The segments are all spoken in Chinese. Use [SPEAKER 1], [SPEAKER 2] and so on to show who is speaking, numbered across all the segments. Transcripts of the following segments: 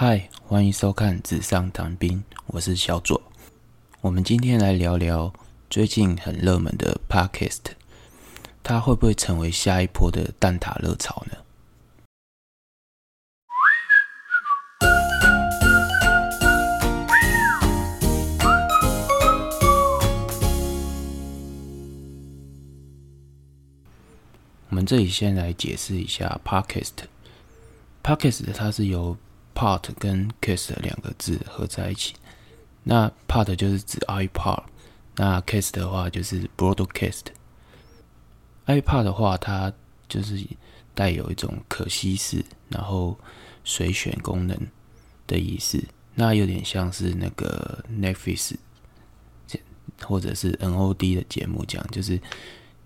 [SPEAKER 1] 嗨，欢迎收看《纸上谈兵》，我是小左。我们今天来聊聊最近很热门的 Podcast，它会不会成为下一波的蛋挞热潮呢？我们这里先来解释一下 Podcast。Podcast 它是由 Part 跟 Cast 两个字合在一起。那 Part 就是指 iPod，那 Cast 的话就是 Broadcast。iPod 的话，它就是带有一种可稀释，然后随选功能的意思。那有点像是那个 Netflix 或者是 NOD 的节目这样，就是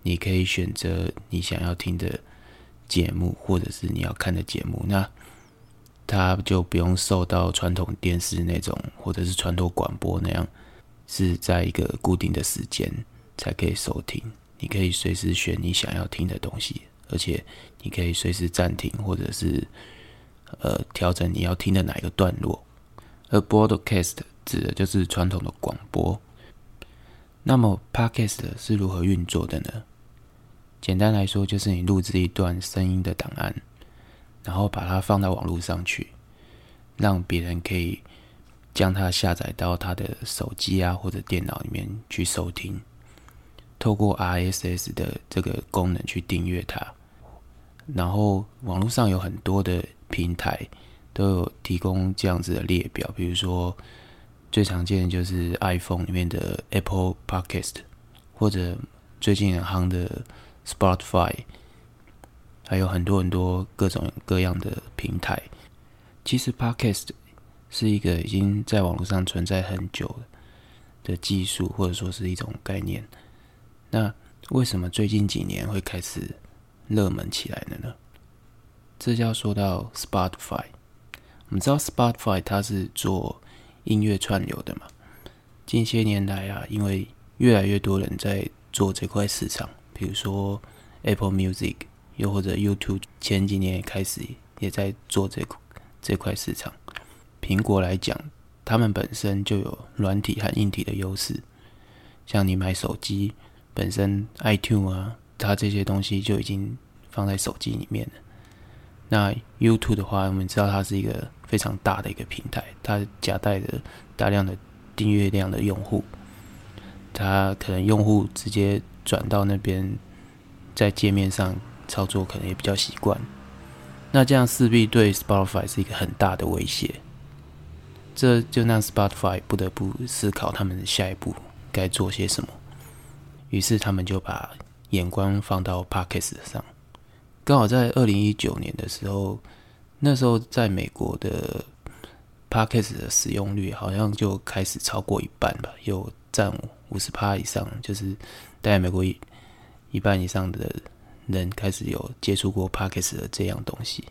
[SPEAKER 1] 你可以选择你想要听的节目，或者是你要看的节目。那它就不用受到传统电视那种，或者是传统广播那样，是在一个固定的时间才可以收听。你可以随时选你想要听的东西，而且你可以随时暂停，或者是呃调整你要听的哪一个段落。而 broadcast 指的就是传统的广播。那么 podcast 是如何运作的呢？简单来说，就是你录制一段声音的档案。然后把它放到网络上去，让别人可以将它下载到他的手机啊或者电脑里面去收听。透过 RSS 的这个功能去订阅它。然后网络上有很多的平台都有提供这样子的列表，比如说最常见的就是 iPhone 里面的 Apple Podcast，或者最近很夯的 Spotify。还有很多很多各种各样的平台。其实，Podcast 是一个已经在网络上存在很久的技术，或者说是一种概念。那为什么最近几年会开始热门起来了呢？这就要说到 Spotify。我们知道 Spotify 它是做音乐串流的嘛。近些年来啊，因为越来越多人在做这块市场，比如说 Apple Music。又或者 YouTube 前几年也开始也在做这这块市场。苹果来讲，他们本身就有软体和硬体的优势。像你买手机本身 iTune 啊，它这些东西就已经放在手机里面了。那 YouTube 的话，我们知道它是一个非常大的一个平台，它夹带着大量的订阅量的用户。它可能用户直接转到那边，在界面上。操作可能也比较习惯，那这样势必对 Spotify 是一个很大的威胁，这就让 Spotify 不得不思考他们下一步该做些什么。于是他们就把眼光放到 Podcast 上，刚好在二零一九年的时候，那时候在美国的 Podcast 的使用率好像就开始超过一半吧，有占五十趴以上，就是在美国一一半以上的。人开始有接触过 Podcast 的这样东西，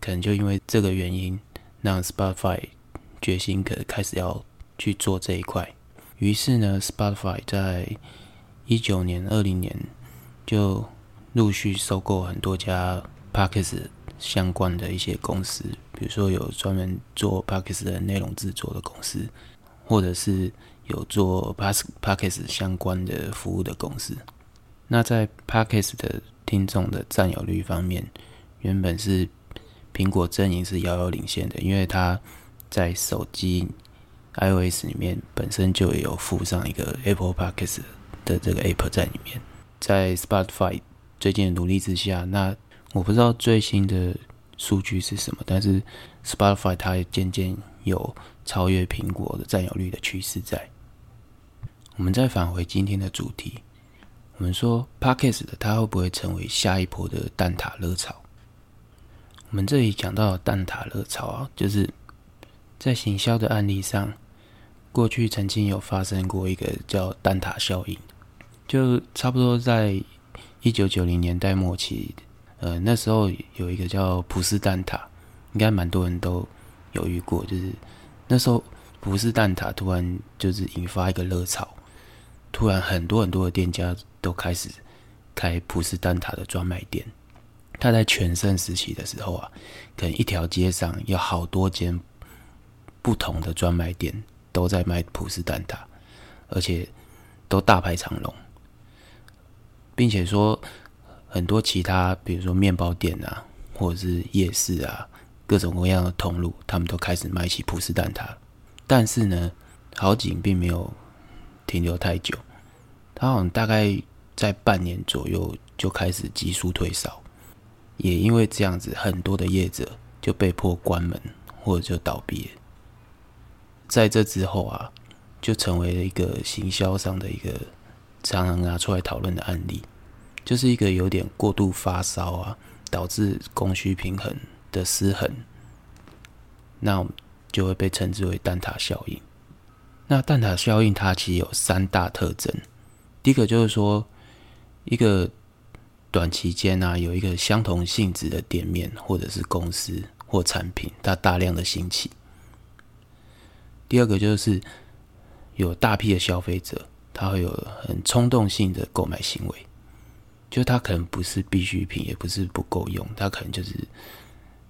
[SPEAKER 1] 可能就因为这个原因，让 Spotify 决心可开始要去做这一块。于是呢，Spotify 在一九年、二零年就陆续收购很多家 Podcast 相关的一些公司，比如说有专门做 Podcast 的内容制作的公司，或者是有做 Podcast 相关的服务的公司。那在 Podcast 的听众的占有率方面，原本是苹果阵营是遥遥领先的，因为它在手机 iOS 里面本身就有附上一个 Apple Podcast 的这个 App 在里面。在 Spotify 最近的努力之下，那我不知道最新的数据是什么，但是 Spotify 它也渐渐有超越苹果的占有率的趋势在。我们再返回今天的主题。我们说 Podcast 的它会不会成为下一波的蛋挞热潮？我们这里讲到蛋挞热潮啊，就是在行销的案例上，过去曾经有发生过一个叫蛋挞效应，就差不多在一九九零年代末期，呃，那时候有一个叫普斯蛋挞，应该蛮多人都有遇过，就是那时候普斯蛋挞突然就是引发一个热潮。突然，很多很多的店家都开始开普斯蛋挞的专卖店。他在全盛时期的时候啊，可能一条街上有好多间不同的专卖店都在卖普斯蛋挞，而且都大排长龙，并且说很多其他，比如说面包店啊，或者是夜市啊，各种各样的通路，他们都开始卖起普斯蛋挞。但是呢，好景并没有停留太久，它好像大概在半年左右就开始急速退烧，也因为这样子，很多的业者就被迫关门或者就倒闭。在这之后啊，就成为了一个行销上的一个常常拿出来讨论的案例，就是一个有点过度发烧啊，导致供需平衡的失衡，那就会被称之为蛋挞效应。那蛋挞效应它其实有三大特征，第一个就是说，一个短期间啊，有一个相同性质的店面或者是公司或产品，它大量的兴起。第二个就是有大批的消费者，他会有很冲动性的购买行为，就他可能不是必需品，也不是不够用，他可能就是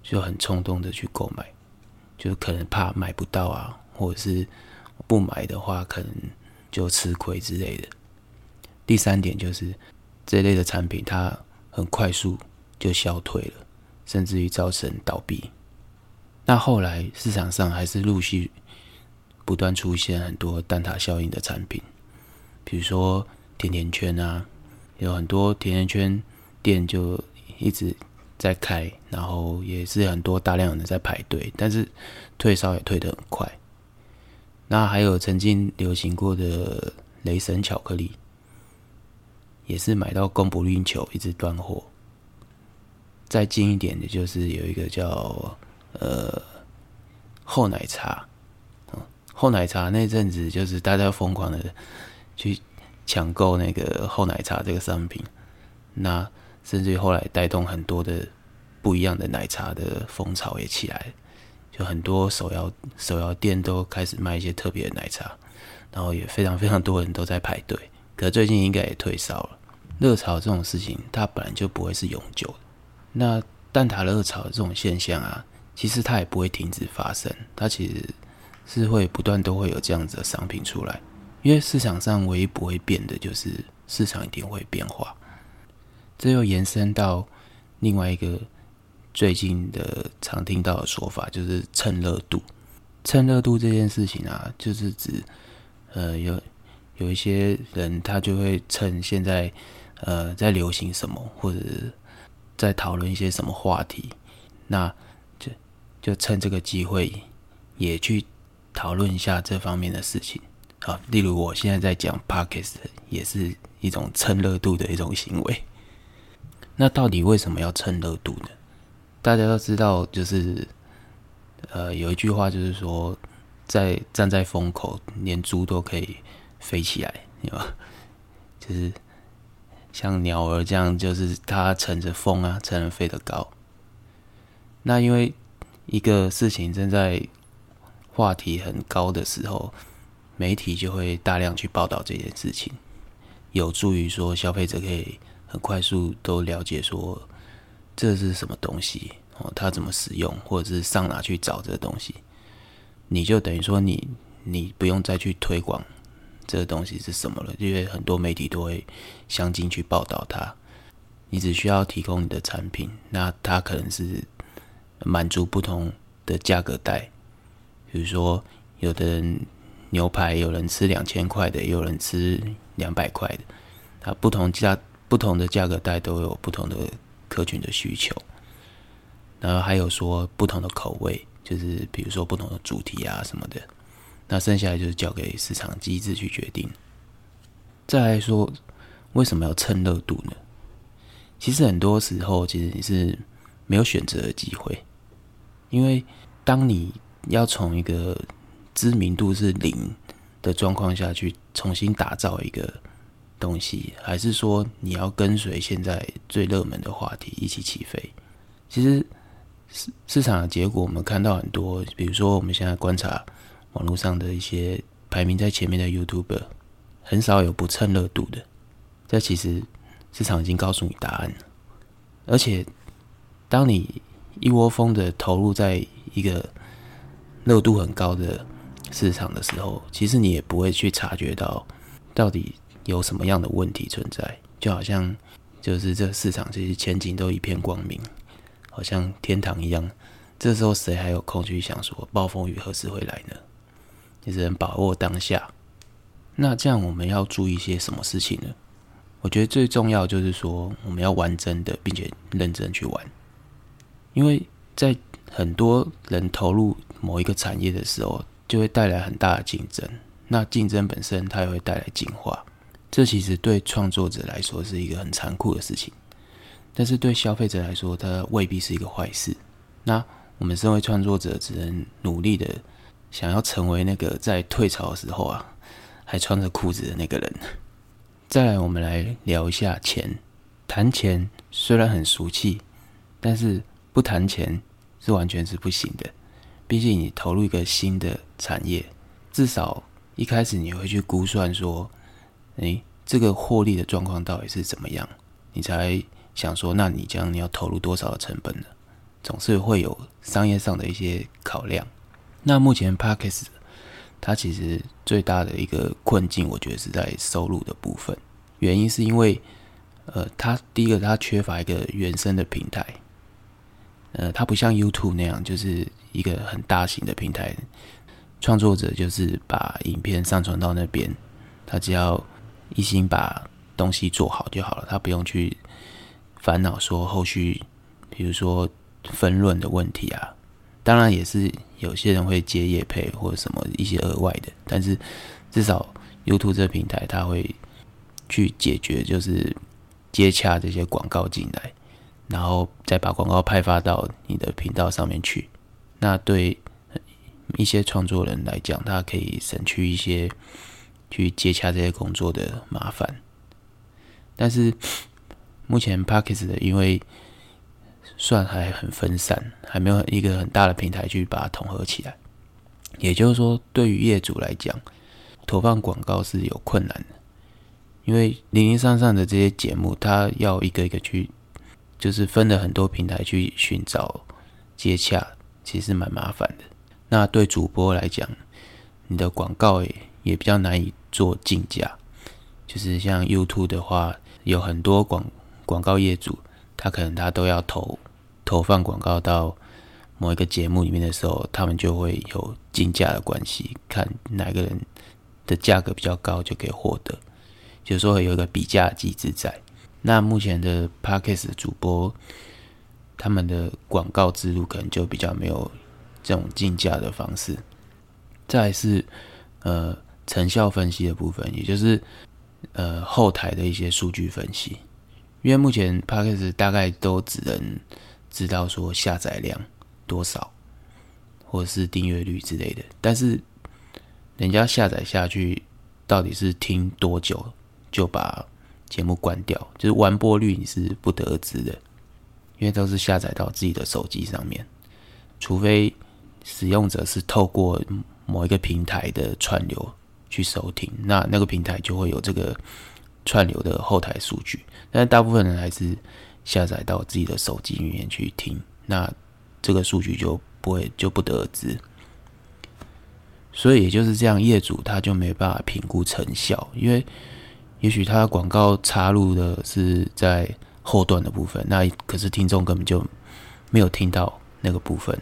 [SPEAKER 1] 就很冲动的去购买，就可能怕买不到啊，或者是不买的话，可能就吃亏之类的。第三点就是这类的产品，它很快速就消退了，甚至于造成倒闭。那后来市场上还是陆续。不断出现很多蛋挞效应的产品，比如说甜甜圈啊，有很多甜甜圈店就一直在开，然后也是很多大量人在排队，但是退烧也退得很快。那还有曾经流行过的雷神巧克力，也是买到供不应求，一直断货。再近一点的就是有一个叫呃厚奶茶。厚奶茶那阵子，就是大家疯狂的去抢购那个厚奶茶这个商品，那甚至于后来带动很多的不一样的奶茶的风潮也起来，就很多手摇手摇店都开始卖一些特别的奶茶，然后也非常非常多人都在排队。可最近应该也退烧了。热潮这种事情，它本来就不会是永久的。那蛋挞热潮这种现象啊，其实它也不会停止发生，它其实。是会不断都会有这样子的商品出来，因为市场上唯一不会变的就是市场一定会变化。这又延伸到另外一个最近的常听到的说法，就是蹭热度。蹭热度这件事情啊，就是指呃有有一些人他就会趁现在呃在流行什么，或者在讨论一些什么话题，那就就趁这个机会也去。讨论一下这方面的事情啊，例如我现在在讲 Podcast，也是一种蹭热度的一种行为。那到底为什么要蹭热度呢？大家都知道，就是呃，有一句话就是说，在站在风口，连猪都可以飞起来，对吧？就是像鸟儿这样，就是它乘着风啊，才能飞得高。那因为一个事情正在。话题很高的时候，媒体就会大量去报道这件事情，有助于说消费者可以很快速都了解说这是什么东西哦，它怎么使用，或者是上哪去找这个东西，你就等于说你你不用再去推广这个东西是什么了，因为很多媒体都会相继去报道它，你只需要提供你的产品，那它可能是满足不同的价格带。比如说，有的人牛排有人吃两千块的，有人吃两百块的，它不同价不同的价格带都有不同的客群的需求。然后还有说不同的口味，就是比如说不同的主题啊什么的。那剩下的就是交给市场机制去决定。再来说，为什么要蹭热度呢？其实很多时候，其实你是没有选择的机会，因为当你要从一个知名度是零的状况下去重新打造一个东西，还是说你要跟随现在最热门的话题一起起飞？其实市市场的结果，我们看到很多，比如说我们现在观察网络上的一些排名在前面的 YouTuber，很少有不蹭热度的。这其实市场已经告诉你答案了。而且，当你一窝蜂的投入在一个热度很高的市场的时候，其实你也不会去察觉到到底有什么样的问题存在，就好像就是这个市场其实前景都一片光明，好像天堂一样。这时候谁还有空去想说暴风雨何时会来呢？你只能把握当下。那这样我们要注意些什么事情呢？我觉得最重要就是说，我们要玩真的，并且认真去玩。因为在很多人投入某一个产业的时候，就会带来很大的竞争。那竞争本身，它也会带来进化。这其实对创作者来说是一个很残酷的事情，但是对消费者来说，它未必是一个坏事。那我们身为创作者，只能努力的想要成为那个在退潮的时候啊，还穿着裤子的那个人。再来，我们来聊一下钱。谈钱虽然很俗气，但是不谈钱是完全是不行的。毕竟你投入一个新的产业，至少一开始你会去估算说，诶，这个获利的状况到底是怎么样，你才想说，那你将你要投入多少的成本呢？总是会有商业上的一些考量。那目前 Parkes 它其实最大的一个困境，我觉得是在收入的部分。原因是因为，呃，它第一个它缺乏一个原生的平台，呃，它不像 YouTube 那样，就是一个很大型的平台，创作者就是把影片上传到那边，他只要一心把东西做好就好了，他不用去烦恼说后续，比如说。分论的问题啊，当然也是有些人会接业配或者什么一些额外的，但是至少 YouTube 这个平台它会去解决，就是接洽这些广告进来，然后再把广告派发到你的频道上面去。那对一些创作人来讲，他可以省去一些去接洽这些工作的麻烦。但是目前 Parkes 的因为算还很分散，还没有一个很大的平台去把它统合起来。也就是说，对于业主来讲，投放广告是有困难的，因为零零散散的这些节目，它要一个一个去，就是分了很多平台去寻找接洽，其实蛮麻烦的。那对主播来讲，你的广告也也比较难以做竞价，就是像 YouTube 的话，有很多广广告业主，他可能他都要投。投放广告到某一个节目里面的时候，他们就会有竞价的关系，看哪个人的价格比较高就可以获得，就是说有一个比价机制在。那目前的 Parkes 主播，他们的广告之路可能就比较没有这种竞价的方式。再是呃成效分析的部分，也就是呃后台的一些数据分析，因为目前 Parkes 大概都只能。知道说下载量多少，或者是订阅率之类的，但是人家下载下去到底是听多久就把节目关掉，就是完播率你是不得而知的，因为都是下载到自己的手机上面，除非使用者是透过某一个平台的串流去收听，那那个平台就会有这个串流的后台数据，但大部分人还是。下载到自己的手机里面去听，那这个数据就不会就不得而知。所以也就是这样，业主他就没办法评估成效，因为也许他广告插入的是在后段的部分，那可是听众根本就没有听到那个部分。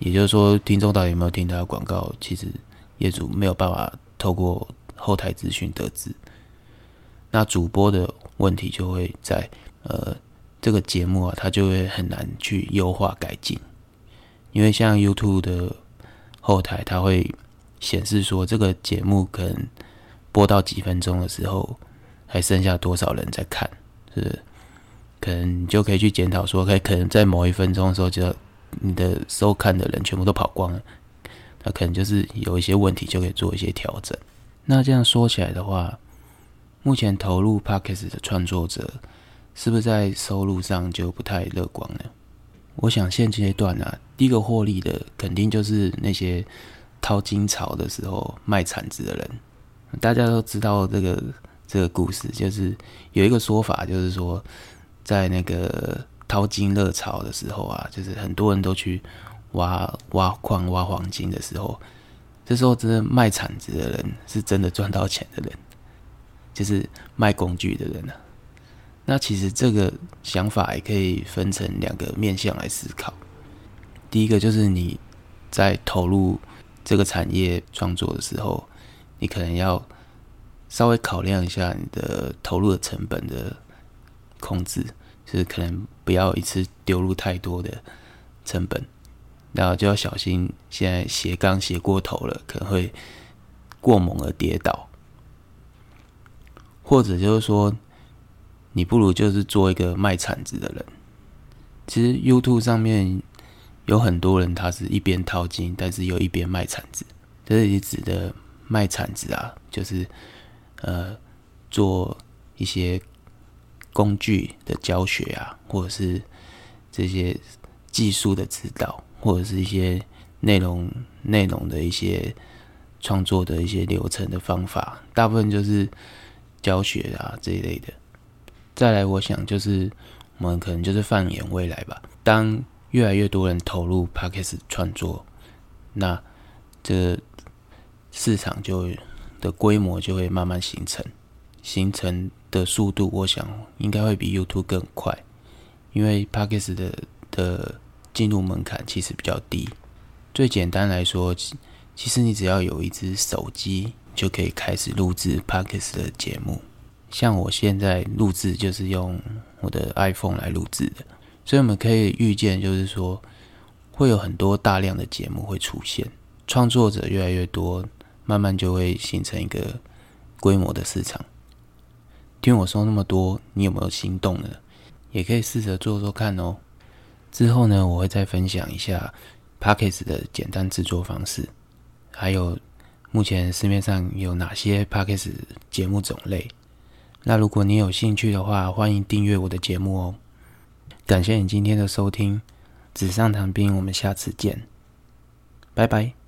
[SPEAKER 1] 也就是说，听众到底有没有听到广告，其实业主没有办法透过后台资讯得知。那主播的问题就会在呃。这个节目啊，它就会很难去优化改进，因为像 YouTube 的后台，它会显示说这个节目可能播到几分钟的时候，还剩下多少人在看，是是可能你就可以去检讨说，可可能在某一分钟的时候，就你的收看的人全部都跑光了，那可能就是有一些问题，就可以做一些调整。那这样说起来的话，目前投入 pocket 的创作者。是不是在收入上就不太乐观呢？我想现阶段啊，第一个获利的肯定就是那些淘金潮的时候卖铲子的人。大家都知道这个这个故事，就是有一个说法，就是说在那个淘金热潮的时候啊，就是很多人都去挖挖矿、挖黄金的时候，这时候真的卖铲子的人是真的赚到钱的人，就是卖工具的人呢。那其实这个想法也可以分成两个面向来思考。第一个就是你在投入这个产业创作的时候，你可能要稍微考量一下你的投入的成本的控制，就是可能不要一次丢入太多的成本，然后就要小心现在斜杠斜过头了，可能会过猛而跌倒，或者就是说。你不如就是做一个卖铲子的人。其实 YouTube 上面有很多人，他是一边淘金，但是又一边卖铲子。这里指的卖铲子啊，就是呃做一些工具的教学啊，或者是这些技术的指导，或者是一些内容内容的一些创作的一些流程的方法，大部分就是教学啊这一类的。再来，我想就是我们可能就是放眼未来吧。当越来越多人投入 Podcast 创作，那这市场就的规模就会慢慢形成，形成的速度，我想应该会比 YouTube 更快。因为 Podcast 的的进入门槛其实比较低。最简单来说，其实你只要有一只手机，就可以开始录制 Podcast 的节目。像我现在录制就是用我的 iPhone 来录制的，所以我们可以预见，就是说会有很多大量的节目会出现，创作者越来越多，慢慢就会形成一个规模的市场。听我说那么多，你有没有心动呢？也可以试着做做看哦。之后呢，我会再分享一下 p a c k a g e 的简单制作方式，还有目前市面上有哪些 podcast 节目种类。那如果你有兴趣的话，欢迎订阅我的节目哦。感谢你今天的收听，纸上谈兵，我们下次见，拜拜。